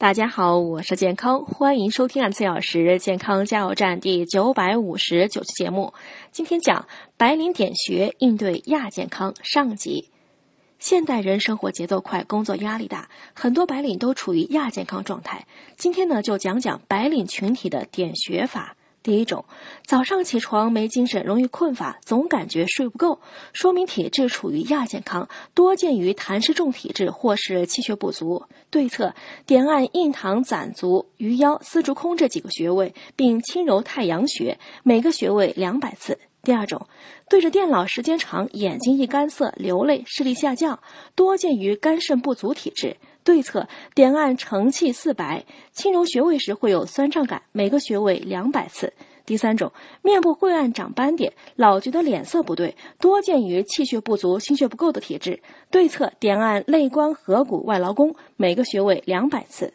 大家好，我是健康，欢迎收听二十四小时健康加油站第九百五十九期节目。今天讲白领点穴应对亚健康上集。现代人生活节奏快，工作压力大，很多白领都处于亚健康状态。今天呢，就讲讲白领群体的点穴法。第一种，早上起床没精神，容易困乏，总感觉睡不够，说明体质处于亚健康，多见于痰湿重体质或是气血不足。对策：点按印堂、攒足、鱼腰、丝竹空这几个穴位，并轻揉太阳穴，每个穴位两百次。第二种，对着电脑时间长，眼睛易干涩、流泪、视力下降，多见于肝肾不足体质。对策：点按承气四白，轻揉穴位时会有酸胀感，每个穴位两百次。第三种，面部晦暗长斑点，老觉得脸色不对，多见于气血不足、心血不够的体质。对策：点按肋关合谷外劳宫，每个穴位两百次。